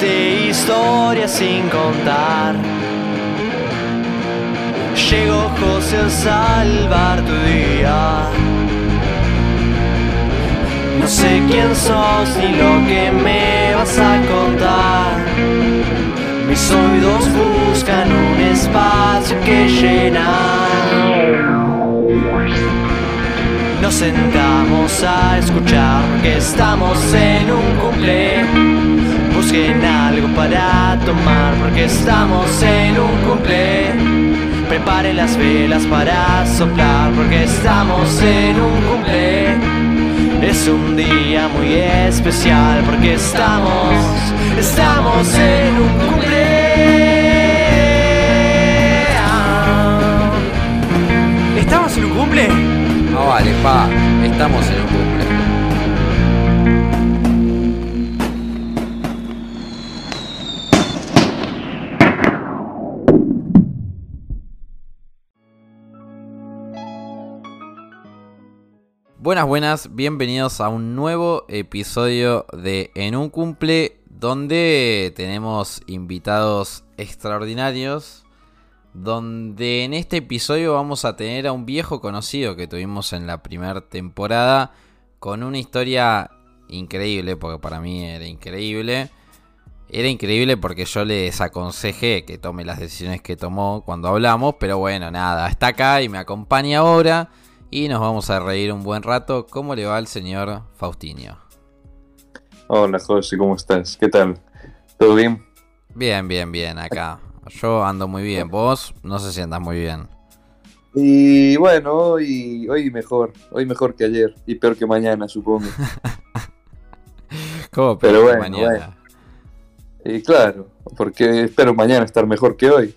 de historias sin contar. Llegó José a salvar tu día. No sé quién sos ni lo que me vas a contar. Mis oídos buscan un espacio que llenar. Nos sentamos a escuchar que estamos en un cumple. Busquen algo para tomar porque estamos en un cumple. Preparen las velas para soplar porque estamos en un cumple. Es un día muy especial porque estamos, estamos en un cumple. ¿Estamos en un cumple? No vale, pa, estamos en un cumple. Buenas, buenas, bienvenidos a un nuevo episodio de En un cumple donde tenemos invitados extraordinarios, donde en este episodio vamos a tener a un viejo conocido que tuvimos en la primera temporada con una historia increíble, porque para mí era increíble. Era increíble porque yo le desaconsejé que tome las decisiones que tomó cuando hablamos, pero bueno, nada, está acá y me acompaña ahora y nos vamos a reír un buen rato. ¿Cómo le va al señor Faustinio? Hola José, ¿cómo estás? ¿Qué tal? ¿Todo bien? Bien, bien, bien, acá. Yo ando muy bien. Vos no sé si andas muy bien. Y bueno, hoy, hoy mejor, hoy mejor que ayer y peor que mañana, supongo. ¿Cómo Pero pero bueno, mañana? Y claro, porque espero mañana estar mejor que hoy.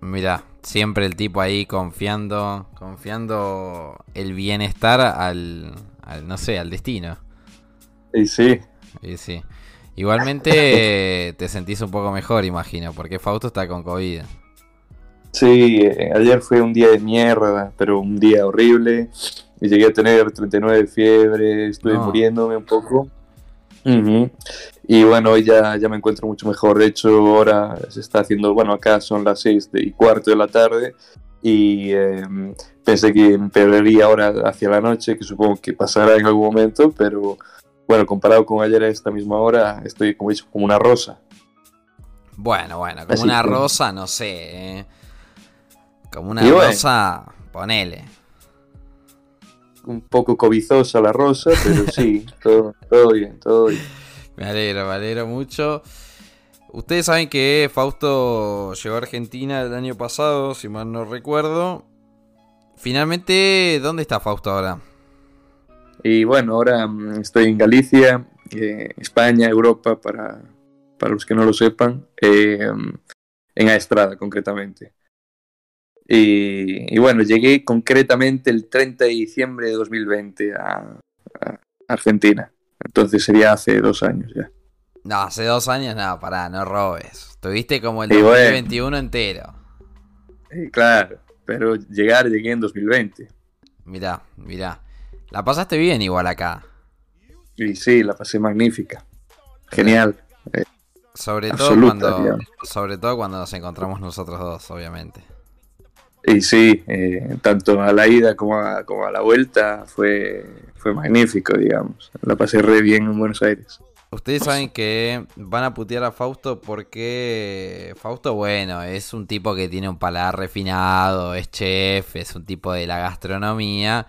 Mira, siempre el tipo ahí confiando, confiando el bienestar al, al no sé, al destino. Y sí, Y sí. Igualmente te sentís un poco mejor, imagino, porque Fausto está con COVID. sí, eh, ayer fue un día de mierda, pero un día horrible. Y llegué a tener 39 de fiebre, estuve No. muriéndome un poco. Y bueno, hoy ya, ya me encuentro mucho mejor. De hecho, ahora se está haciendo, bueno, acá son las 6 y cuarto de la tarde y eh, pensé que empeoraría ahora hacia la noche, que supongo que pasará en algún momento, pero bueno, comparado con ayer a esta misma hora, estoy como dicho, como una rosa. Bueno, bueno, como Así una que- rosa, no sé. ¿eh? Como una bueno. rosa, ponele. Un poco cobizosa la rosa, pero sí, todo, todo bien, todo bien. Me alegro, me alegro mucho. Ustedes saben que Fausto llegó a Argentina el año pasado, si mal no recuerdo. Finalmente, ¿dónde está Fausto ahora? Y bueno, ahora mm, estoy en Galicia, eh, España, Europa, para, para los que no lo sepan, eh, en Aestrada concretamente. Y, y bueno, llegué concretamente el 30 de diciembre de 2020 a, a Argentina. Entonces sería hace dos años ya. No, hace dos años, no, pará, no robes. Tuviste como el Y bueno. 2021 entero. Y claro, pero llegar llegué en 2020. Mirá, mirá. La pasaste bien igual acá. Y sí, la pasé magnífica. Genial. Sobre todo Absoluta, cuando. digamos. Sobre todo cuando nos encontramos nosotros dos, obviamente. Y sí, eh, tanto a la ida como a, como a la vuelta fue, fue magnífico, digamos. La pasé re bien en Buenos Aires. Ustedes saben que van a putear a Fausto porque Fausto, bueno, es un tipo que tiene un paladar refinado, es chef, es un tipo de la gastronomía.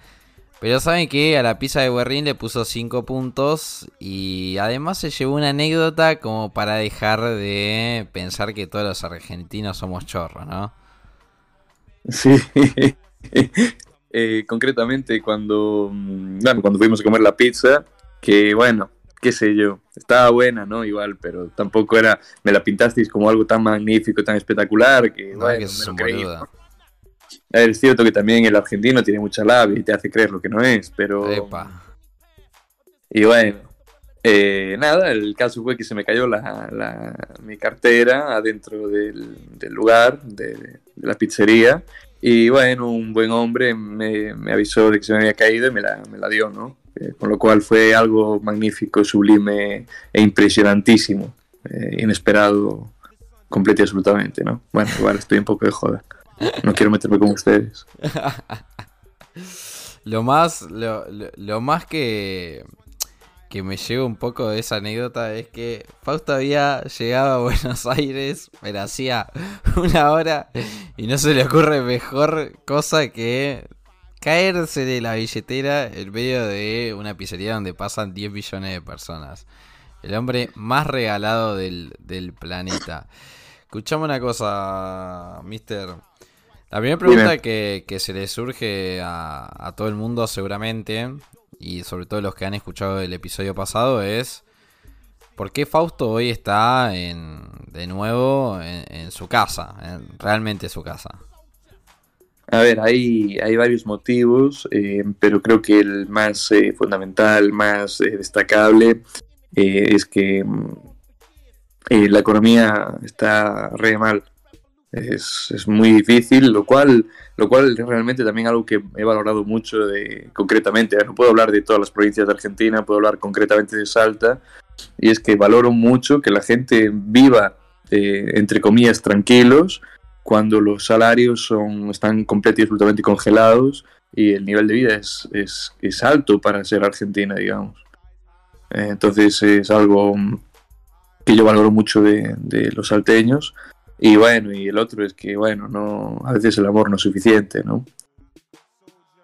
Pero saben que a la pizza de Guerrín le puso 5 puntos y además se llevó una anécdota como para dejar de pensar que todos los argentinos somos chorros, ¿no? Sí. Eh, concretamente cuando, mm, bueno, cuando fuimos a comer la pizza, que bueno, qué sé yo, estaba buena, ¿no? Igual, pero tampoco era, me la pintasteis como algo tan magnífico, tan espectacular, que No, bueno, que me sos lo un creí, boludo. ¿no? A ver, Es cierto que también el argentino tiene mucha labia y te hace creer lo que no es, pero... Epa. Y bueno, eh, nada, el caso fue que se me cayó la, la- mi cartera adentro del, del lugar, de, la pizzería. Y bueno, un buen hombre me, me avisó de que se me había caído y me la, me la dio, ¿no? Eh, con lo cual fue algo magnífico, sublime e impresionantísimo. eh, inesperado, completo y absolutamente, ¿no? Bueno, igual estoy un poco de joda. No quiero meterme con ustedes. lo más, lo, lo, más que, que me lleva un poco de esa anécdota es que Fausto había llegado a Buenos Aires, pero hacía una hora y no se le ocurre mejor cosa que caerse de la billetera en medio de una pizzería donde pasan 10 millones de personas. El hombre más regalado del, planeta. Escuchame una cosa, mister. La primera pregunta que, se le surge a, todo el mundo seguramente, y sobre todo los que han escuchado el episodio pasado, es ¿por qué Fausto hoy está en, de nuevo en, su casa? En, realmente su casa. A ver, hay, hay varios motivos, eh, pero creo que el más eh, fundamental, más eh, destacable, es que mm, la economía está re mal. Es, es, muy difícil, lo cual, lo cual es realmente también algo que he valorado mucho de, concretamente. No puedo hablar de todas las provincias de Argentina, puedo hablar concretamente de Salta, y es que valoro mucho que la gente viva, entre comillas, tranquilos, cuando los salarios son, están completamente y absolutamente congelados y el nivel de vida es, es, es alto para ser Argentina, digamos. Eh, entonces es algo que yo valoro mucho de, de, los salteños. Y bueno, y el otro es que, bueno, no, a veces el amor no es suficiente, ¿no?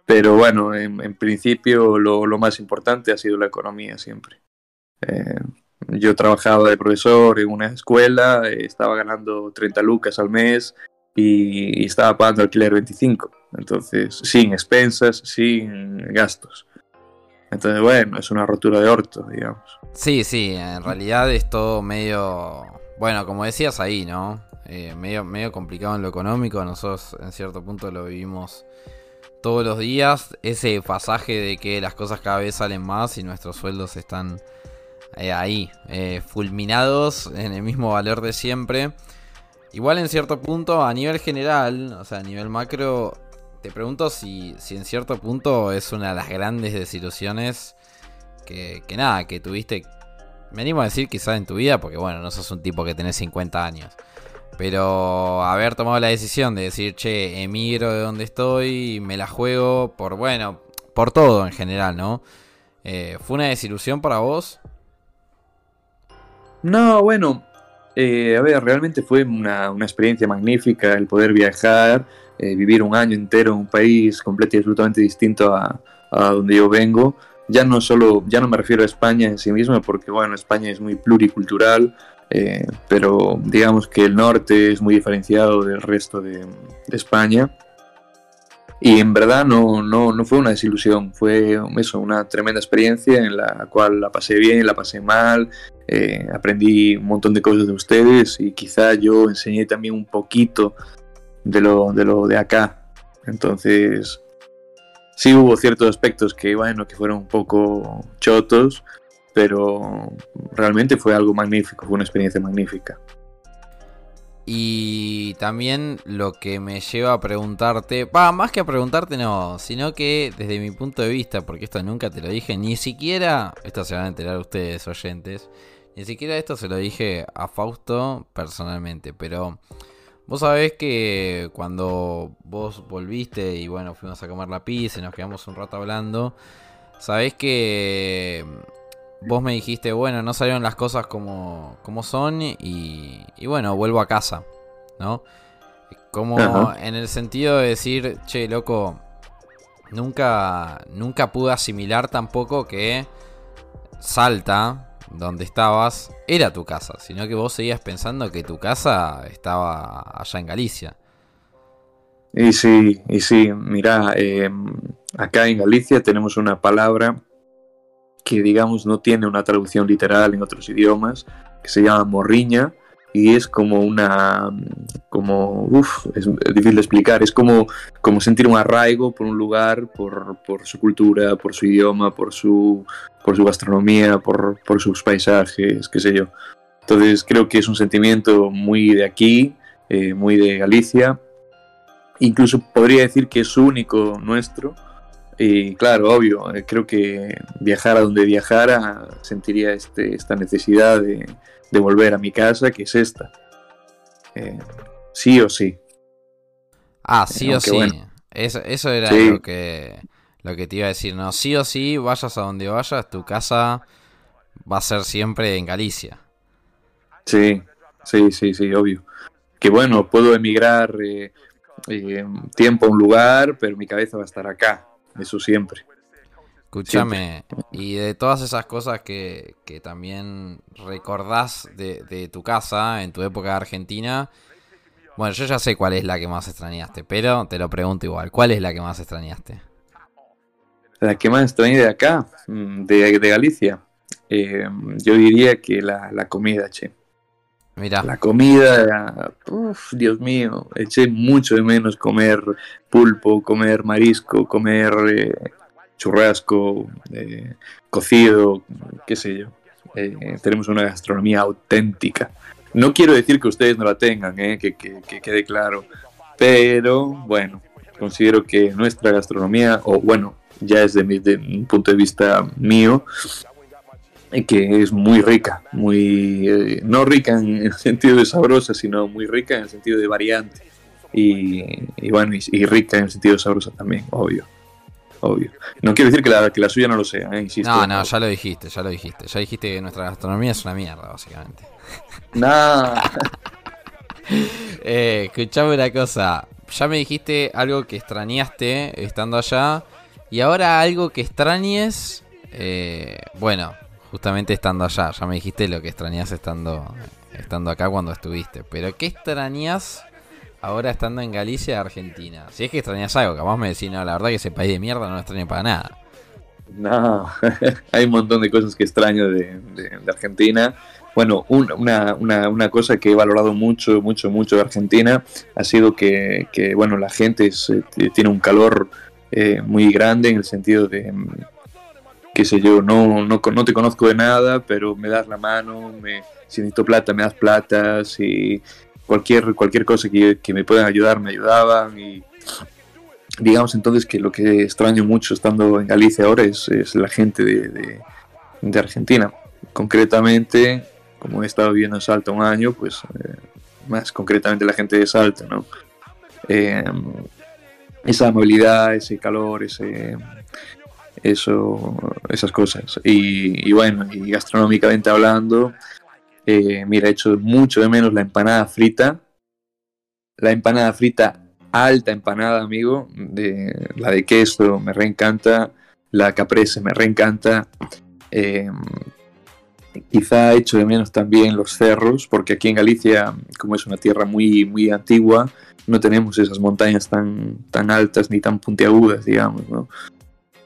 Pero bueno, en, en principio lo, lo, más importante ha sido la economía siempre. Eh, yo trabajaba de profesor en una escuela, estaba ganando 30 lucas al mes y, estaba pagando alquiler 25. Entonces, sin expensas, sin gastos. Entonces, bueno, es una rotura de orto, digamos. Sí, sí, en realidad es todo medio, bueno, como decías ahí, ¿no? Eh, medio, medio complicado en lo económico, nosotros en cierto punto lo vivimos todos los días, ese pasaje de que las cosas cada vez salen más y nuestros sueldos están eh, ahí, eh, fulminados en el mismo valor de siempre. Igual en cierto punto, a nivel general, o sea, a nivel macro, te pregunto si, si en cierto punto es una de las grandes desilusiones que, que nada, que tuviste, me animo a decir quizás en tu vida, porque bueno, no sos un tipo que tenés 50 años. Pero haber tomado la decisión de decir, che, emigro de donde estoy, me la juego por, bueno, por todo en general, ¿no? Eh, ¿Fue una desilusión para vos? No, bueno, eh, a ver, realmente fue una, una, experiencia magnífica el poder viajar, eh, vivir un año entero en un país completamente y absolutamente distinto a, donde yo vengo. Ya no solo, ya no me refiero a España en sí misma, porque bueno, España es muy pluricultural, eh, pero digamos que el norte es muy diferenciado del resto de, de España. Y en verdad no, no, no, fue una desilusión, fue eso, una tremenda experiencia en la cual la pasé bien, la pasé mal, eh, aprendí un montón de cosas de ustedes y quizá yo enseñé también un poquito de lo de, lo de acá. Entonces, sí hubo ciertos aspectos que, bueno, que fueron un poco chotos, pero realmente fue algo magnífico, fue una experiencia magnífica. Y también lo que me lleva a preguntarte, va, más que a preguntarte no, sino que desde mi punto de vista, porque esto nunca te lo dije, ni siquiera, esto se van a enterar ustedes oyentes, ni siquiera esto se lo dije a Fausto personalmente, pero vos sabés que cuando vos volviste y bueno, fuimos a comer la pizza y nos quedamos un rato hablando, sabés que vos me dijiste, bueno, no salieron las cosas como, como son y, y bueno, vuelvo a casa, ¿no? Como en el sentido de decir, che, loco, nunca, nunca pude asimilar tampoco que Salta, donde estabas, era tu casa, sino que vos seguías pensando que tu casa estaba allá en Galicia. Y sí, y sí, mira, eh, acá en Galicia tenemos una palabra que digamos no tiene una traducción literal en otros idiomas, que se llama morriña y es como una, como, uff, es difícil de explicar, es como, como sentir un arraigo por un lugar, por, por su cultura, por su idioma, por su, por su gastronomía, por, por sus paisajes, qué sé yo. Entonces creo que es un sentimiento muy de aquí, eh, muy de Galicia, incluso podría decir que es único nuestro, Y claro, obvio, eh, creo que viajar a donde viajara sentiría este, esta necesidad de, de volver a mi casa, que es esta. Eh, sí o sí. Ah, sí o sí. bueno. Eso, eso era Sí. lo que lo que te iba a decir, ¿no? Sí o sí, vayas a donde vayas, tu casa va a ser siempre en Galicia. Sí, sí, sí, sí, obvio. Que bueno, puedo emigrar eh, eh, tiempo a un lugar, pero mi cabeza va a estar acá, eso siempre. Escúchame, y de todas esas cosas que, que también recordás de, de tu casa en tu época de Argentina, bueno, yo ya sé cuál es la que más extrañaste, pero te lo pregunto igual, ¿cuál es la que más extrañaste? La que más extrañé de acá, mm, de, de Galicia, eh, yo diría que la, la comida, che. Mira, La comida, uff, Dios mío, eché mucho de menos comer pulpo, comer marisco, comer eh, churrasco, eh, cocido, qué sé yo. Eh, tenemos una gastronomía auténtica. No quiero decir que ustedes no la tengan, eh, que, que- que quede claro, pero bueno, considero que nuestra gastronomía, o bueno, ya es de, mi, de un punto de vista mío, que es muy rica, muy eh, no rica en el sentido de sabrosa, sino muy rica en el sentido de variante. Y, y bueno, y, y rica en el sentido de sabrosa también, obvio. Obvio. No quiero decir que la, que la suya no lo sea, eh, insisto. no, no, ya lo dijiste, ya lo dijiste, ya dijiste que nuestra gastronomía es una mierda, básicamente. Nah. Eh, escuchame una cosa. Ya me dijiste algo que extrañaste estando allá. Y ahora algo que extrañes. eh, bueno, justamente estando allá. Ya me dijiste lo que extrañas estando, estando acá cuando estuviste. Pero ¿qué extrañas ahora estando en Galicia, Argentina? Si es que extrañas algo, capaz me decís, no, la verdad que ese país de mierda no lo extraño para nada. No, hay un montón de cosas que extraño de, Argentina. Bueno, un- una, una- una cosa que he valorado mucho, mucho, mucho de Argentina ha sido que, bueno, la gente es, eh, tiene un calor eh, muy grande en el sentido de, qué sé yo, no, no, no te conozco de nada, pero me das la mano, me, si necesito plata, me das plata, si cualquier, cualquier cosa que, que me puedan ayudar, me ayudaban y digamos entonces que lo que extraño mucho estando en Galicia ahora es, es la gente de, de- de Argentina. Concretamente, como he estado viviendo en Salta un año, pues eh, más concretamente la gente de Salta, ¿no? Eh, esa amabilidad, ese calor, ese eso, esas cosas. Y, y bueno, y gastronómicamente hablando, eh, mira, he hecho mucho de menos la empanada frita. La empanada frita alta empanada, amigo, de la de queso me reencanta, la caprese me reencanta. Eh, quizá echo de menos también los cerros, porque aquí en Galicia, como es una tierra muy, muy antigua, no tenemos esas montañas tan, tan altas ni tan puntiagudas, digamos, ¿no?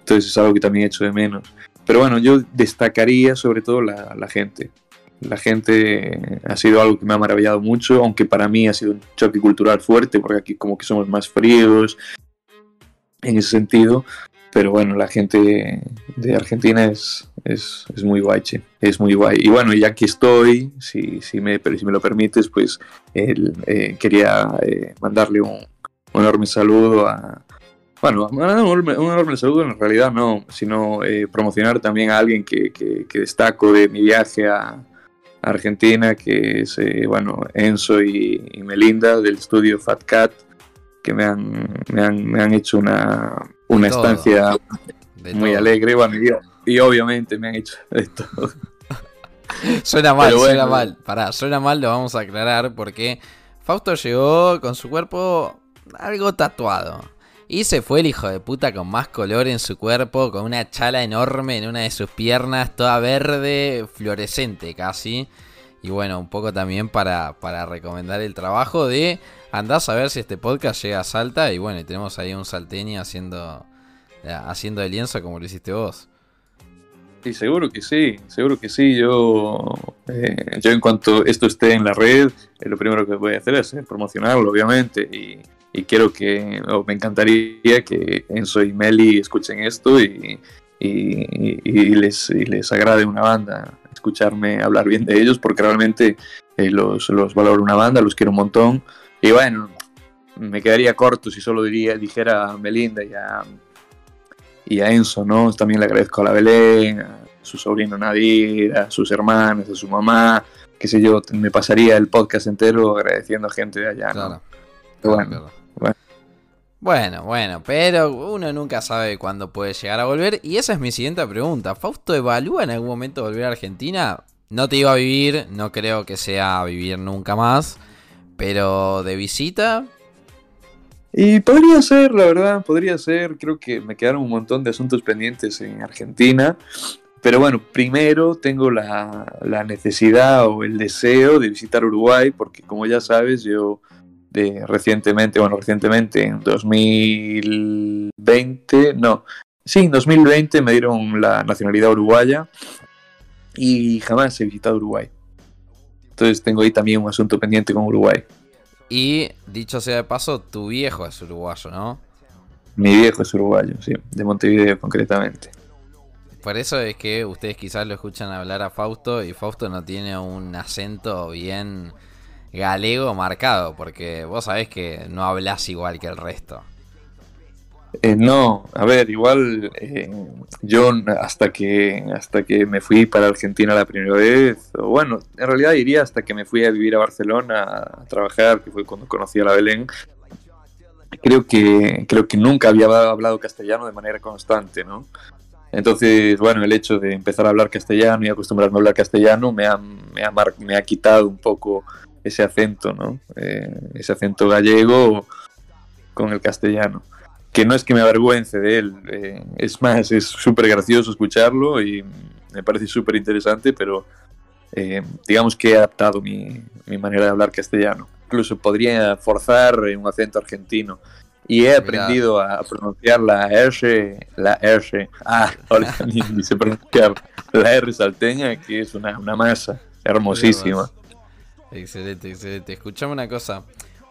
Entonces es algo que también echo de menos. Pero bueno, yo destacaría sobre todo la, la gente. La gente ha sido algo que me ha maravillado mucho, aunque para mí ha sido un choque cultural fuerte, porque aquí como que somos más fríos en ese sentido. Pero bueno, la gente de Argentina es, es, es muy guay, che, es muy guay. Y bueno, ya que estoy, si, si, me, si me lo permites, pues el, eh, quería eh, mandarle un, un enorme saludo a, bueno, un enorme, un enorme saludo en realidad no, sino eh, promocionar también a alguien que, que, que, destaco de mi viaje a Argentina, que es, eh, bueno, Enzo y, y, Melinda del estudio Fat Cat, que me han, me han, me han hecho una, una estancia de muy todo. alegre, bueno, y, y, obviamente me han hecho todo. suena mal, bueno, suena mal, pará, suena mal, lo vamos a aclarar porque Fausto llegó con su cuerpo algo tatuado. Y se fue el hijo de puta con más color en su cuerpo, con una chala enorme en una de sus piernas, toda verde, fluorescente casi. Y bueno, un poco también para, para recomendar el trabajo de andás a ver si este podcast llega a Salta. Y bueno, tenemos ahí un salteño haciendo, haciendo de lienzo como lo hiciste vos. Sí, seguro que sí, seguro que sí. Yo, eh, yo en cuanto esto esté en la red, eh, lo primero que voy a hacer es promocionarlo, obviamente. Y, y quiero que, oh, me encantaría que Enzo y Meli escuchen esto y, y, y, les, y les agrade una banda, escucharme hablar bien de ellos, porque realmente eh, los, los valoro una banda, los quiero un montón. Y bueno, me quedaría corto si solo diría, dijera a Melinda y a, y a Enzo, ¿no? También le agradezco a la Belén, a su sobrino Nadir, a sus hermanos, a su mamá, qué sé yo, me pasaría el podcast entero agradeciendo a gente de allá, ¿no? Claro. Pero bueno, claro. Bueno. Bueno, pero uno nunca sabe cuándo puede llegar a volver. Y esa es mi siguiente pregunta. ¿Fausto evalúa en algún momento volver a Argentina? No te iba a vivir, no creo que sea vivir nunca más. Pero de visita, Y podría ser, la verdad, podría ser. Creo que me quedaron un montón de asuntos pendientes en Argentina. Pero bueno, primero tengo la, la necesidad o el deseo de visitar Uruguay, porque como ya sabes, yo de recientemente, bueno, recientemente en 2020, no, sí, en 2020 me dieron la nacionalidad uruguaya y jamás he visitado Uruguay. Entonces tengo ahí también un asunto pendiente con Uruguay. y dicho sea de paso, tu viejo es uruguayo, ¿no? Mi viejo es uruguayo, sí, de Montevideo concretamente. Por eso es que ustedes quizás lo escuchan hablar a Fausto y Fausto no tiene un acento bien galego marcado, porque vos sabés que no hablas igual que el resto. Eh, no, a ver, igual eh, yo hasta que hasta que me fui para Argentina la primera vez, o bueno, en realidad diría hasta que me fui a vivir a Barcelona a trabajar, que fue cuando conocí a la Belén, creo que creo que nunca había hablado castellano de manera constante, ¿no? Entonces, bueno, el hecho de empezar a hablar castellano y acostumbrarme a hablar castellano me ha, me ha, me ha quitado un poco ese acento, ¿no? Eh, ese acento gallego con el castellano. Que no es que me avergüence de él, eh, es más, es súper gracioso escucharlo y me parece súper interesante, pero eh, digamos que he adaptado mi, mi manera de hablar castellano. Incluso podría forzar un acento argentino. Y he aprendido a pronunciar la R, la R. Ah, ahora ni, sé pronunciar la R salteña, que es una, una masa hermosísima. Excelente, excelente. Escuchame una cosa.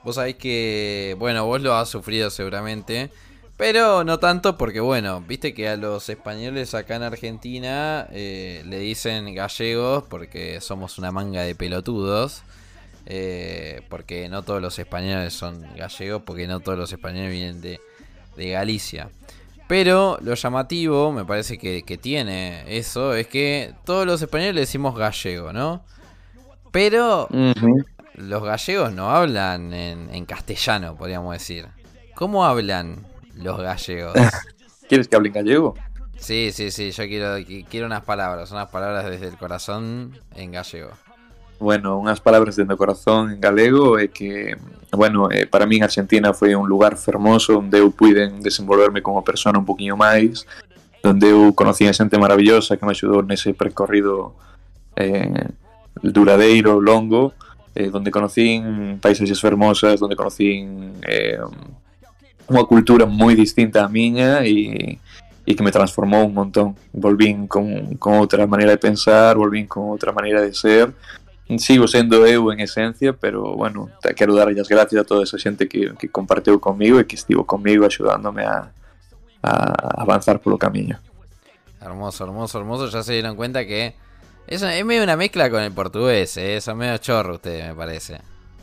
Vos sabés que, bueno, vos lo has sufrido seguramente, pero no tanto porque, bueno, viste que a los españoles acá en Argentina eh, le dicen gallegos porque somos una manga de pelotudos. eh, porque no todos los españoles son gallegos, porque no todos los españoles vienen de, de Galicia. Pero lo llamativo, me parece que, que tiene eso, es que todos los españoles le decimos gallego, ¿no? Pero Ujú. los gallegos no hablan en, en castellano, podríamos decir. ¿Cómo hablan los gallegos? ¿Quieres que hable en gallego? Sí, sí, sí, yo quiero, qui- quiero unas palabras, unas palabras desde el corazón en gallego. Bueno, unhas palabras dentro do corazón en galego é que, bueno, eh, para min Argentina foi un lugar fermoso onde eu puiden desenvolverme como persona un poquinho máis, onde eu conocí a xente maravillosa que me axudou nese percorrido eh, duradeiro, longo, eh, donde conocín paisaxes fermosas, donde conocín eh, unha cultura moi distinta á miña e, e que me transformou un montón. Volvín con, con outra maneira de pensar, volvín con outra maneira de ser, sigo sendo eu en esencia, pero bueno, te quero dar as gracias a toda esa xente que, que comparteu comigo e que estivo comigo axudándome a, a avanzar polo camiño. Hermoso, hermoso, hermoso. Ya se dieron cuenta que es, es medio una mezcla con el portugués, ¿eh? son medio chorro ustedes, me parece.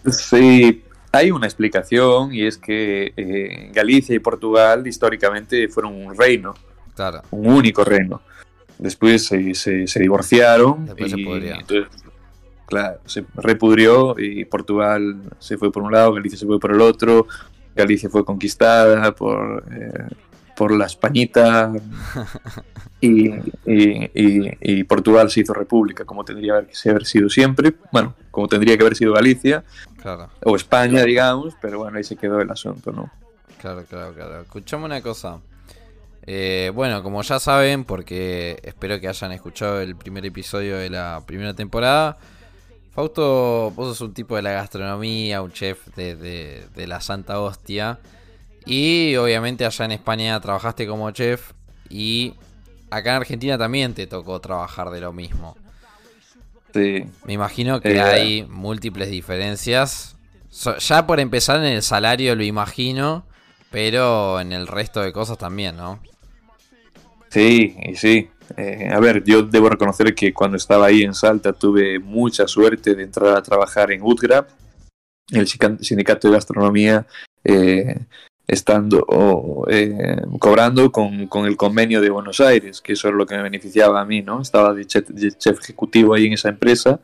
Sí, hay una explicación y es que eh, Galicia y Portugal históricamente fueron un reino, Claro, un único reino. Después se, se, se divorciaron Después se y pudrió. entonces, claro, se repudrió y Portugal se fue por un lado, Galicia se fue por el otro, Galicia fue conquistada por, eh, por la Españita y, y- y- y Portugal se hizo república como tendría que haber sido siempre, bueno, como tendría que haber sido Galicia claro, o España, digamos, pero bueno, ahí se quedó el asunto, ¿no? claro, claro, claro. Escuchame una cosa. Eh, bueno, como ya saben, porque espero que hayan escuchado el primer episodio de la primera temporada, Fausto, vos sos un tipo de la gastronomía, un chef de, de- de la Santa Hostia. Y obviamente allá en España trabajaste como chef y acá en Argentina también te tocó trabajar de lo mismo. Sí, Me imagino que Eh, hay múltiples diferencias. So- ya por empezar en el salario lo imagino, pero en el resto de cosas también, ¿no? sí, y sí. Eh, a ver, yo debo reconocer que cuando estaba ahí en Salta tuve mucha suerte de entrar a trabajar en UTGRAP, el sindicato de gastronomía. eh, estando eh, cobrando con, con, el convenio de Buenos Aires, que eso es lo que me beneficiaba a mí, ¿no? Estaba de chef, ejecutivo ahí en esa empresa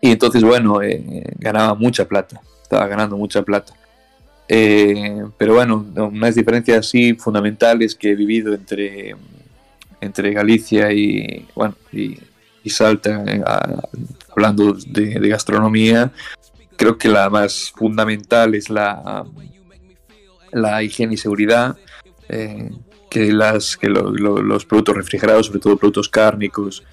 y entonces, bueno, eh, ganaba mucha plata, estaba ganando mucha plata. Eh, pero bueno, unas diferencias así fundamentales que he vivido entre, entre Galicia y, bueno, y, Salta, hablando de gastronomía, creo que la más fundamental es la, la higiene y seguridad, eh, que, las, que los productos refrigerados, sobre todo productos cárnicos,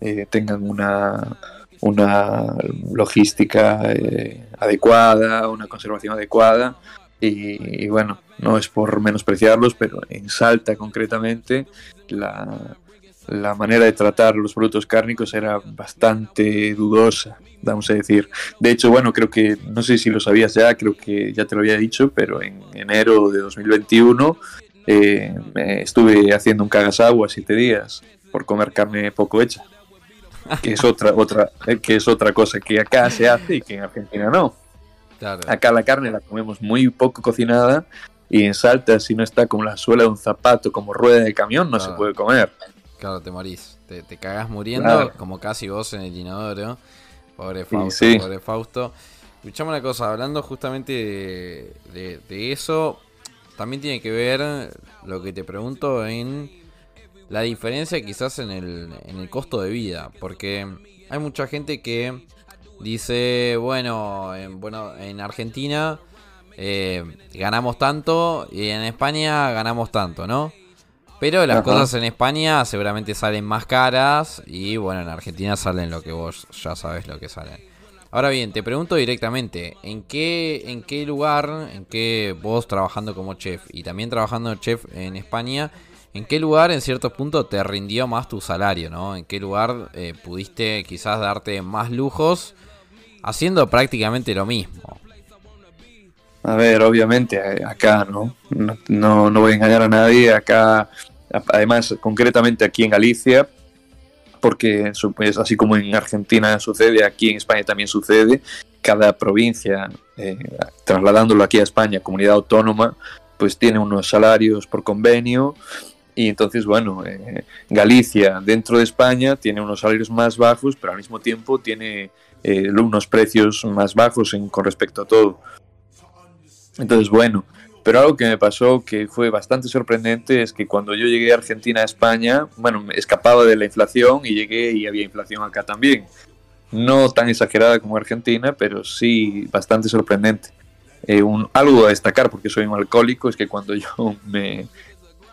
eh, tengan una, una logística eh, adecuada, una conservación adecuada. Y, bueno, no es por menospreciarlos, pero en Salta concretamente la, la manera de tratar los productos cárnicos era bastante dudosa, vamos a decir. De hecho, bueno, creo que, no sé si lo sabías ya, creo que ya te lo había dicho, pero en enero de 2021 eh, estuve haciendo un cagasagua siete días por comer carne poco hecha. Que es otra, otra, eh, que es otra cosa que acá se hace y que en Argentina no. Acá la carne la comemos muy poco cocinada y en Salta si no está como la suela de un zapato, como rueda de camión, no se puede comer. Claro, te morís. Te, te cagás muriendo, como casi vos en el inodoro. Pobre Fausto, pobre Fausto. Escuchame una cosa, hablando justamente de, eso, también tiene que ver lo que te pregunto en la diferencia quizás en el, en el costo de vida. Porque hay mucha gente que dice, bueno, en, bueno, en Argentina eh, ganamos tanto y en España ganamos tanto, ¿no? Pero las cosas en España seguramente salen más caras y bueno, en Argentina salen lo que vos ya sabes lo que salen. Ahora bien, te pregunto directamente, ¿en qué, en qué lugar, en qué vos trabajando como chef y también trabajando chef en España, en qué lugar en cierto punto te rindió más tu salario, ¿no? ¿En qué lugar eh, pudiste quizás darte más lujos haciendo prácticamente lo mismo? A ver, obviamente eh, acá, ¿no? No, no, voy a engañar a nadie, acá además concretamente aquí en Galicia, porque es así como en Argentina sucede, aquí en España también sucede, cada provincia, eh, trasladándolo aquí a España, comunidad autónoma, pues tiene unos salarios por convenio y entonces, bueno, eh, Galicia dentro de España tiene unos salarios más bajos, pero al mismo tiempo tiene eh, unos precios más bajos en, con respecto a todo. Entonces, bueno, pero algo que me pasó que fue bastante sorprendente es que cuando yo llegué a Argentina a España, bueno, me escapaba de la inflación y llegué y había inflación acá también. No tan exagerada como Argentina, pero sí bastante sorprendente. Eh, un, algo a destacar, porque soy un alcohólico, es que cuando yo me,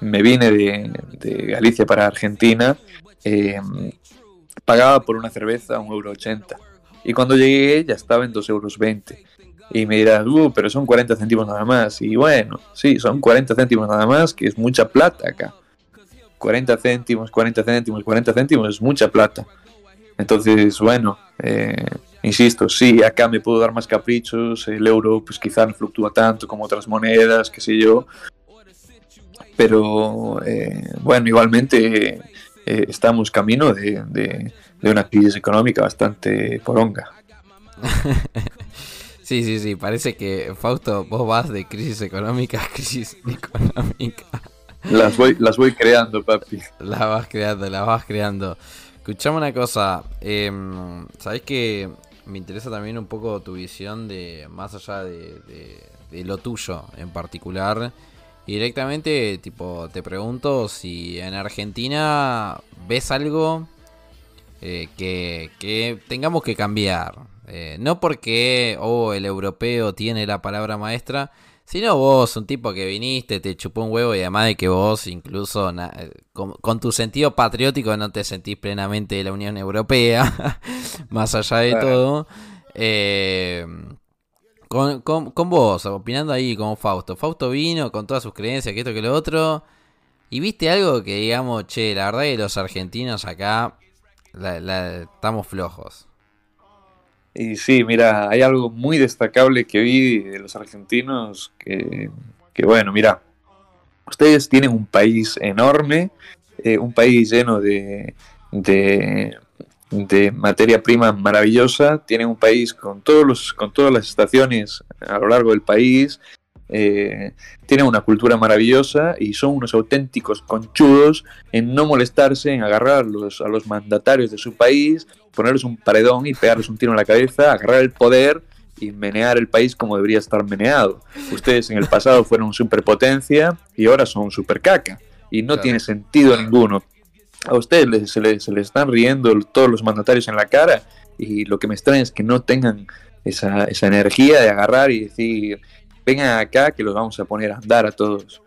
me vine de, Galicia para Argentina, eh, pagaba por una cerveza un euro ochenta. Y cuando llegué ya estaba en dos euros veinte. Y me dirás, uh, pero son 40 céntimos nada más. Y bueno, sí, son 40 céntimos nada más, que es mucha plata acá. 40 céntimos, 40 céntimos, 40 céntimos es mucha plata. Entonces, bueno, eh, insisto, sí, acá me puedo dar más caprichos, el euro pues quizá no fluctúa tanto como otras monedas, qué sé yo. Pero eh, bueno, igualmente eh, estamos camino de, de, de una crisis económica bastante poronga. Sí, sí, sí, parece que Fausto, vos vas de crisis económica a crisis económica. Las voy, las voy creando, papi. Las vas creando, las vas creando. Escuchame una cosa, eh, sabés que me interesa también un poco tu visión de más allá de, lo tuyo en particular. Y directamente, tipo, te pregunto si en Argentina ves algo eh, que, que tengamos que cambiar. Eh, no porque, oh, el europeo tiene la palabra maestra, sino vos, un tipo que viniste, te chupó un huevo y además de que vos, incluso eh, con, tu sentido patriótico, no te sentís plenamente de la Unión Europea, más allá de todo. Eh, con, con, vos, opinando ahí como Fausto. Fausto vino con todas sus creencias, que esto, que lo otro. Y viste algo que digamos, che, la verdad que los argentinos acá estamos flojos. Y sí, mira, hay algo muy destacable que vi de los argentinos que, bueno, mira, ustedes tienen un país enorme, eh, un país lleno de, de, materia prima maravillosa, tienen un país con, todos los, con todas las estaciones a lo largo del país, eh, tienen una cultura maravillosa y son unos auténticos conchudos en no molestarse en agarrar a los, a los mandatarios de su país, ponerles un paredón y pegarles un tiro en la cabeza, agarrar el poder y menear el país como debería estar meneado. Ustedes en el pasado fueron superpotencia y ahora son supercaca y no tiene sentido ninguno. A ustedes se les, se les están riendo todos los mandatarios en la cara y lo que me extraña es que no tengan esa, esa energía de agarrar y decir vengan acá que los vamos a poner a andar a todos.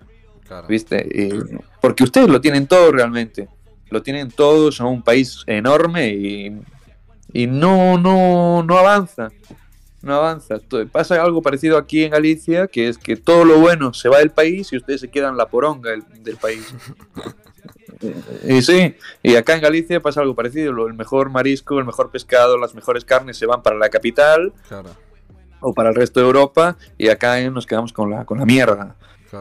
¿Viste? porque ustedes lo tienen todo realmente. Lo tienen todo, son un país enorme y, y no, no, no avanza. No avanza. Pasa algo parecido aquí en Galicia, que es que todo lo bueno se va del país y ustedes se quedan la poronga del, país. y sí, y acá en Galicia pasa algo parecido. El mejor marisco, el mejor pescado, las mejores carnes se van para la capital. Claro o para el resto de Europa y acá nos quedamos con la, con la mierda.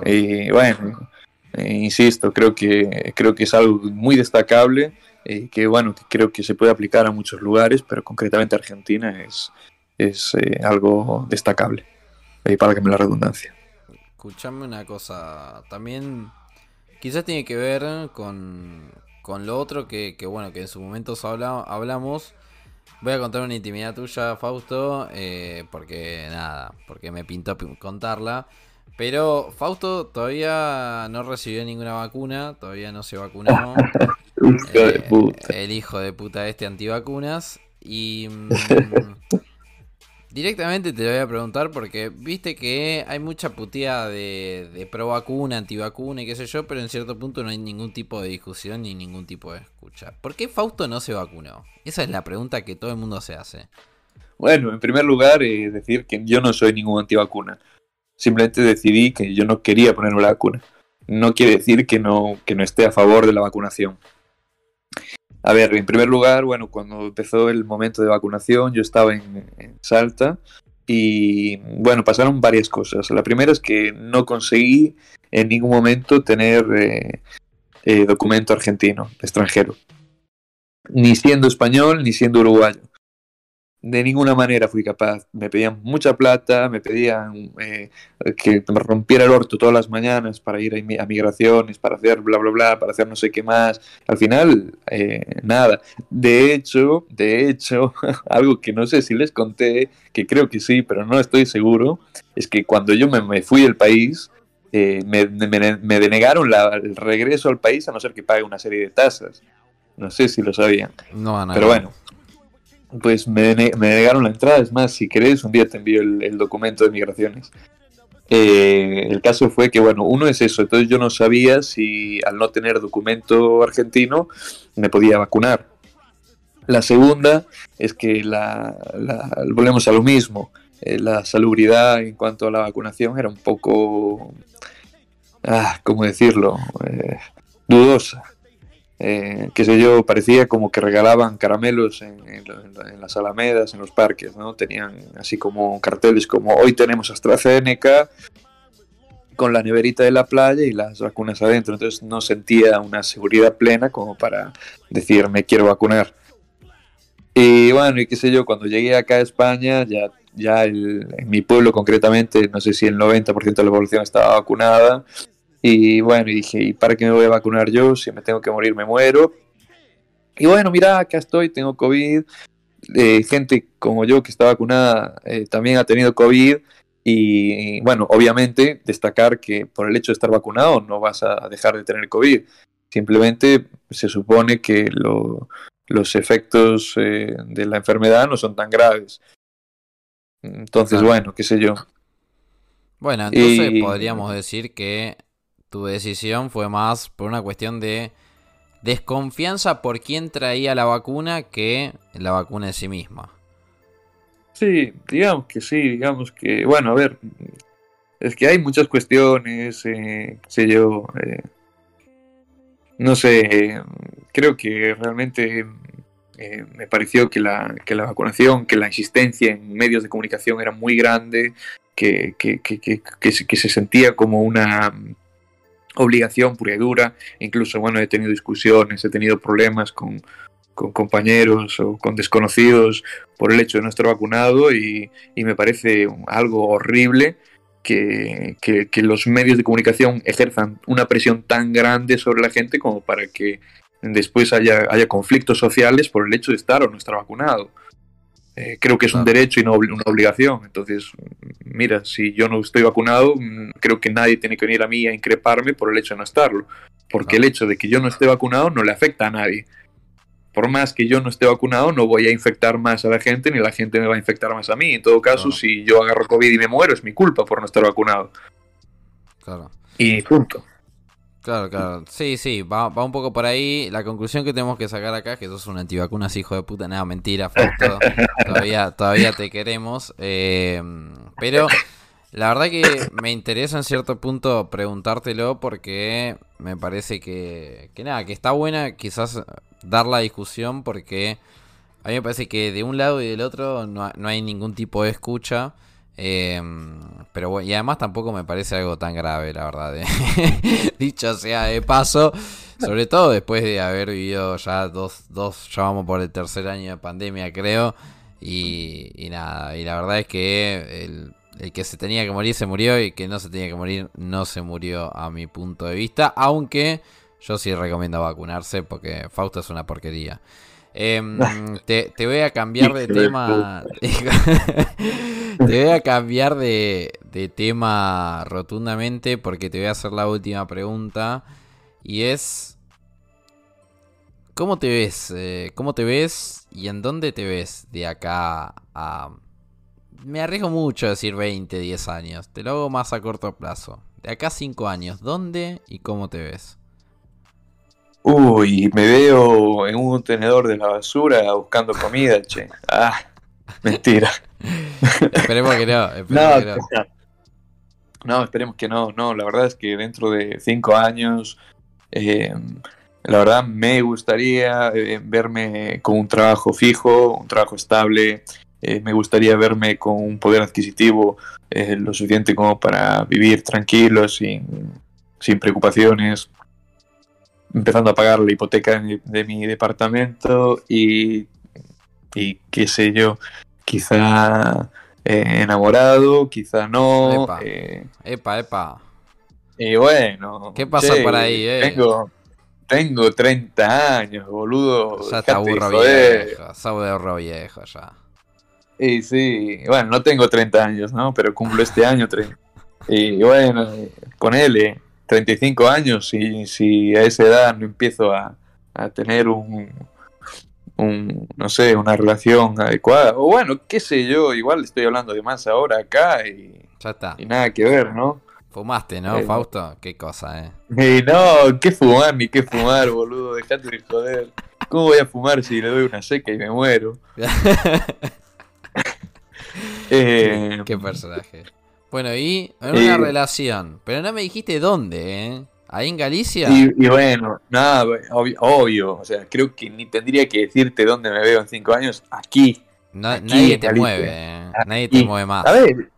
Y bueno, eh, insisto, creo que, creo que es algo muy destacable y que bueno, creo que se puede aplicar a muchos lugares, pero concretamente Argentina es, es eh, algo destacable. Y para que me la redundancia. Escuchame una cosa, también quizás tiene que ver con, con lo otro que, que, bueno, que en su momento habla, hablamos Voy a contar una intimidad tuya, Fausto, eh, porque nada, porque me pintó contarla. Pero Fausto todavía no recibió ninguna vacuna, todavía no se vacunó. Eh, el hijo de puta este antivacunas. Y mm, Directamente te lo voy a preguntar porque viste que hay mucha puteada de, pro vacuna, antivacuna y qué sé yo, pero en cierto punto no hay ningún tipo de discusión ni ningún tipo de escucha. ¿Por qué Fausto no se vacunó? Esa es la pregunta que todo el mundo se hace. Bueno, en primer lugar, eh, decir que yo no soy ningún antivacuna. Simplemente decidí que yo no quería ponerme la vacuna. No quiere decir que no, que no esté a favor de la vacunación. A ver, en primer lugar, bueno, cuando empezó el momento de vacunación, yo estaba en, Salta y bueno, pasaron varias cosas. La primera es que no conseguí en ningún momento tener eh, eh, documento argentino, extranjero. Ni siendo español, ni siendo uruguayo de ninguna manera fui capaz. Me pedían mucha plata, me pedían eh, que me rompiera el orto todas las mañanas para ir a, migraciones, para hacer bla, bla, bla, para hacer no sé qué más. Al final, eh, nada. De hecho, de hecho, algo que no sé si les conté, que creo que sí, pero no estoy seguro, es que cuando yo me, fui del país, eh, me, denegaron el regreso al país a no ser que pague una serie de tasas. No sé si lo sabían. No, no, pero bueno pues me, negaron la entrada. Es más, si querés, un día te envío el, documento de migraciones. Eh, el caso fue que, bueno, uno es eso. Entonces yo no sabía si al no tener documento argentino me podía vacunar. La segunda es que la, volvemos a lo mismo. Eh, la salubridad en cuanto a la vacunación era un poco, ah, ¿cómo decirlo? Eh, dudosa eh, qué sé yo, parecía como que regalaban caramelos en, las alamedas, en los parques, ¿no? Tenían así como carteles como hoy tenemos AstraZeneca con la neverita de la playa y las vacunas adentro, entonces no sentía una seguridad plena como para decir me quiero vacunar. Y bueno, y qué sé yo, cuando llegué acá a España, ya, ya en mi pueblo concretamente, no sé si el 90% de la población estaba vacunada, y bueno, y dije, ¿y para qué me voy a vacunar yo? Si me tengo que morir, me muero. Y bueno, mira, acá estoy, tengo COVID. Eh, gente como yo que está vacunada eh, también ha tenido COVID. Y bueno, obviamente destacar que por el hecho de estar vacunado no vas a dejar de tener COVID. Simplemente se supone que los efectos eh, de la enfermedad no son tan graves. Entonces, bueno, qué sé yo. Bueno, entonces podríamos decir que tu decisión fue más por una cuestión de desconfianza por quién traía la vacuna que la vacuna en sí misma. Sí, digamos que sí, digamos que, bueno, a ver, es que hay muchas cuestiones, eh, sé yo, eh, no sé, creo que realmente eh, me pareció que la, que la vacunación, que la insistencia en medios de comunicación era muy grande, que, que, que, que se sentía como una obligación pura y dura. Incluso, bueno, he tenido discusiones, he tenido problemas con, compañeros o con desconocidos por el hecho de no estar vacunado y, me parece algo horrible que, que, que los medios de comunicación ejerzan una presión tan grande sobre la gente como para que después haya, haya conflictos sociales por el hecho de estar o no estar vacunado. Eh, creo que es un derecho y no una obligación. Entonces, mira, si yo no estoy vacunado, mm, creo que nadie tiene que venir a mí a increparme por el hecho de no estarlo. Porque el hecho de que yo no esté vacunado no le afecta a nadie. Por más que yo no esté vacunado, no voy a infectar más a la gente, ni la gente me va a infectar más a mí. En todo caso, Claro. si yo agarro COVID y me muero, es mi culpa por no estar vacunado. Claro. Y punto. Claro, claro. Sí, sí, va, va un poco por ahí. La conclusión que tenemos que sacar acá es que sos un antivacunas, hijo de puta. Nada, mentira, Fausto. todavía, todavía te queremos. eh, pero la verdad que me interesa en cierto punto preguntártelo porque me parece que, que nada, que está buena quizás dar la discusión porque a mí me parece que de un lado y del otro no, no hay ningún tipo de escucha. Eh, pero y además tampoco me parece algo tan grave, la verdad. eh. Dicho sea de paso, sobre todo después de haber vivido ya dos, dos, ya vamos por el tercer año de pandemia, creo. Y, nada, y la verdad es que el, el que se tenía que morir se murió y que no se tenía que morir no se murió a mi punto de vista. Aunque yo sí recomiendo vacunarse porque Fausto es una porquería. Em, te, te voy a cambiar de tema. te voy a cambiar de, de tema rotundamente porque te voy a hacer la última pregunta. Y es. ¿Cómo te ves? eh, ¿Cómo te ves y en dónde te ves de acá a... Me arriesgo mucho a decir 20, 10 años. Te lo hago más a corto plazo. De acá a 5 años, ¿dónde y cómo te ves? Uy, me veo en un tenedor de la basura buscando comida, che. Ah, mentira. Esperemos que no. Esperemos No, que no. no, esperemos que no. No, la verdad es que dentro de cinco años, eh, la verdad me gustaría eh, verme con un trabajo fijo, un trabajo estable. eh, me gustaría verme con un poder adquisitivo eh, lo suficiente como para vivir tranquilo, sin, sin preocupaciones, empezando a pagar la hipoteca de mi, de mi departamento y, y qué sé yo, quizá eh, enamorado, quizá no. Epa. eh, Epa, epa. y bueno. ¿Qué pasa por ahí, eh? Tengo, tengo 30 años, boludo. Ya te aburro viejo. Se aburro viejo ya. Y sí, bueno, no tengo 30 años, ¿no? Pero cumplo este año 30. Y bueno, eh, ponele 35 años y si a esa edad no empiezo a, a tener un, un, no sé, una relación adecuada, o bueno, qué sé yo, igual estoy hablando de más ahora acá y, Ya está. y nada que ver, ¿no? Fumaste, ¿no, Eh, Fausto? Qué cosa, eh. Y no, qué fumar ni qué fumar, boludo, dejate de joder. ¿Cómo voy a fumar si le doy una seca y me muero? Eh, Qué personaje. Bueno, y en Eh, una relación. Pero no me dijiste dónde, ¿eh? ¿Ahí en Galicia? Y, y bueno, nada, obvio, obvio, o sea, creo que ni tendría que decirte dónde me veo en cinco años, aquí. No- aquí nadie te Galicia. mueve, ¿eh? Nadie te mueve más. A ver,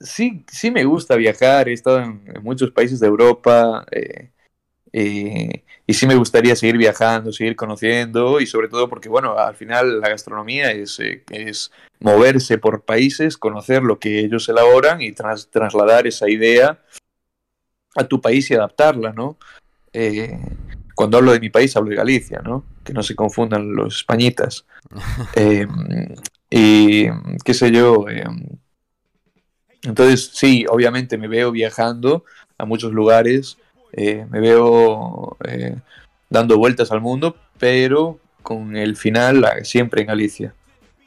sí, sí me gusta viajar, he estado en, en muchos países de Europa, eh, eh, y sí me gustaría seguir viajando, seguir conociendo, y sobre todo porque, bueno, al final la gastronomía es, eh, es moverse por países, conocer lo que ellos elaboran y tras- trasladar esa idea a tu país y adaptarla, ¿no? Eh, cuando hablo de mi país hablo de Galicia, ¿no? Que no se confundan los españitas. Y qué sé yo. entonces, sí, obviamente me veo viajando a muchos lugares, eh, me veo eh, dando vueltas al mundo, pero con el final ah, siempre en Galicia.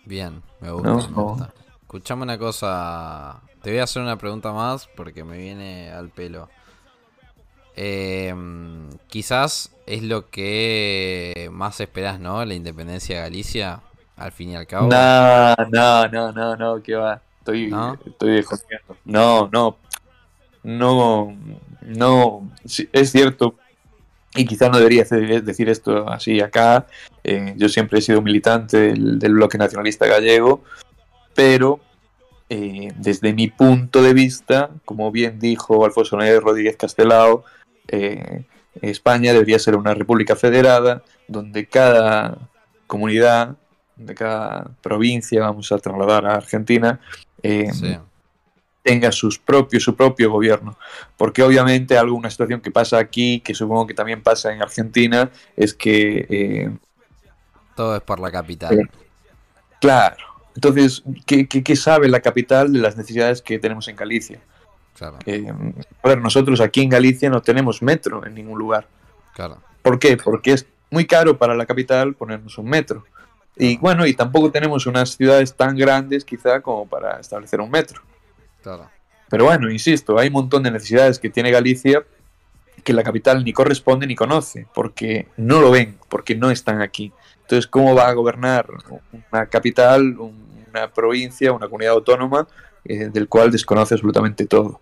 Bien, me gusta, No, me no. gusta. Escuchame una cosa. Te voy a hacer una pregunta más porque me viene al pelo. Eh, quizás es lo que más esperás, ¿no? La independencia de Galicia, al fin y al cabo. No, no, no, no, no, que va. Estoy, ¿No? estoy. No, no, no, no. es cierto. Y quizá no debería hacer- decir esto así acá. eh, yo siempre he sido militante del, bloque nacionalista gallego, pero eh, desde mi punto de vista, como bien dijo Alfonso Ney Rodríguez Castelao, eh, España debería ser una república federada donde cada comunidad, de cada provincia, vamos a trasladar a Argentina, eh, Sí. Tenga sus propios, su propio gobierno. Porque obviamente algo, una situación que pasa aquí, que supongo que también pasa en Argentina, es que... Eh, Todo es por la capital. claro. Entonces, ¿qué, ¿qué, qué, sabe la capital de las necesidades que tenemos en Galicia? Claro. Eh, bueno, nosotros aquí en Galicia no tenemos metro en ningún lugar. Claro. ¿Por qué? Porque es muy caro para la capital ponernos un metro. Y bueno, y tampoco tenemos unas ciudades tan grandes quizá como para establecer un metro. Claro. Pero bueno, insisto, hay un montón de necesidades que tiene Galicia que la capital ni corresponde ni conoce, porque no lo ven, porque no están aquí. Entonces, ¿cómo va a gobernar una capital, una provincia, una comunidad autónoma eh, del cual desconoce absolutamente todo?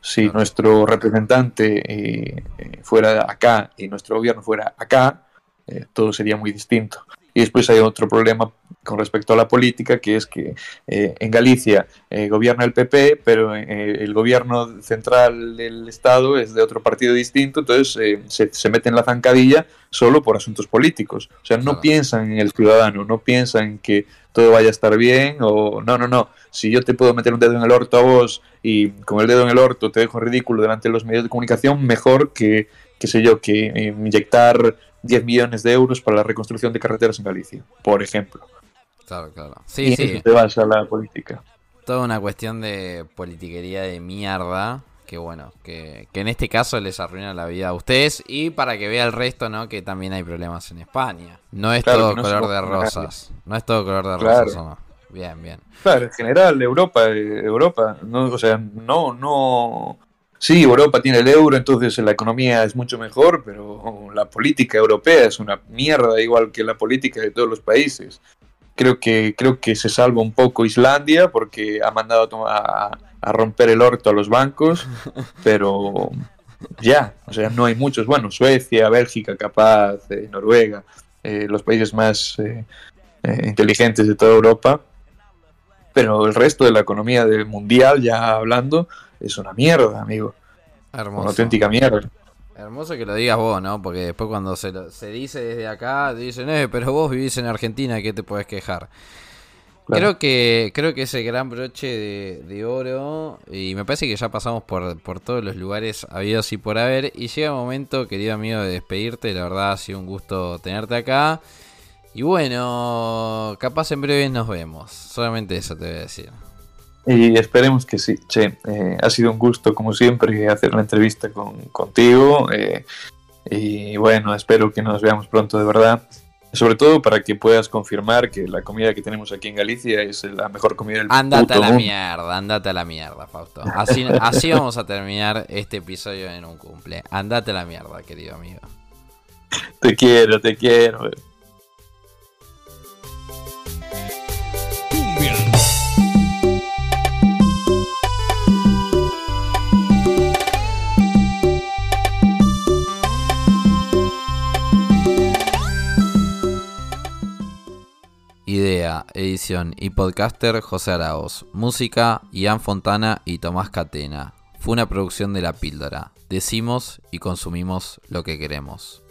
Si claro. nuestro representante eh, fuera acá y nuestro gobierno fuera acá, eh, todo sería muy distinto. Y después hay otro problema con respecto a la política, que es que eh, en Galicia eh, gobierna el PP, pero eh, el gobierno central del Estado es de otro partido distinto, entonces eh, se, se, mete en la zancadilla solo por asuntos políticos. O sea, no claro. piensan en el ciudadano, no piensan en que todo vaya a estar bien, o no, no, no. Si yo te puedo meter un dedo en el orto a vos y con el dedo en el orto te dejo ridículo delante de los medios de comunicación, mejor que, qué sé yo, que inyectar 10 millones de euros para la reconstrucción de carreteras en Galicia, por ejemplo. Claro, claro. Sí, y sí. te vas a la política. Toda una cuestión de politiquería de mierda. Que bueno, que, que, en este caso les arruina la vida a ustedes. Y para que vea el resto, ¿no? Que también hay problemas en España. No es claro, todo no color de rosas. No es todo color de claro. rosas, ¿o no? Bien, bien. Claro, en general, Europa, Europa, no, o sea, no, no. Sí, Europa tiene el euro, entonces la economía es mucho mejor, pero la política europea es una mierda, igual que la política de todos los países creo que creo que se salva un poco Islandia porque ha mandado a, a, romper el orto a los bancos, pero ya, o sea, no hay muchos. Bueno, Suecia, Bélgica, capaz, eh, Noruega, eh, los países más eh, inteligentes de toda Europa, pero el resto de la economía del mundial, ya hablando, es una mierda, amigo. Hermoso. Una auténtica mierda. Hermoso que lo digas vos, ¿no? Porque después cuando se, lo, se dice desde acá, dicen, eh, pero vos vivís en Argentina, ¿qué te puedes quejar? Claro. Creo que creo que ese gran broche de, de, oro, y me parece que ya pasamos por, por todos los lugares habidos y por haber, y llega el momento, querido amigo, de despedirte, la verdad ha sido un gusto tenerte acá. Y bueno, capaz en breve nos vemos, solamente eso te voy a decir. Y esperemos que sí. Che, eh, ha sido un gusto, como siempre, hacer la entrevista con, contigo. Eh, y bueno, espero que nos veamos pronto de verdad. Sobre todo para que puedas confirmar que la comida que tenemos aquí en Galicia es la mejor comida del Andate puto a la mundo. mierda, andate a la mierda, Fausto. Así, así vamos a terminar este episodio en un cumple. Andate a la mierda, querido amigo. Te quiero, te quiero. Idea, edición y podcaster José Araos. Música Ian Fontana y Tomás Catena. Fue una producción de La Píldora. Decimos y consumimos lo que queremos.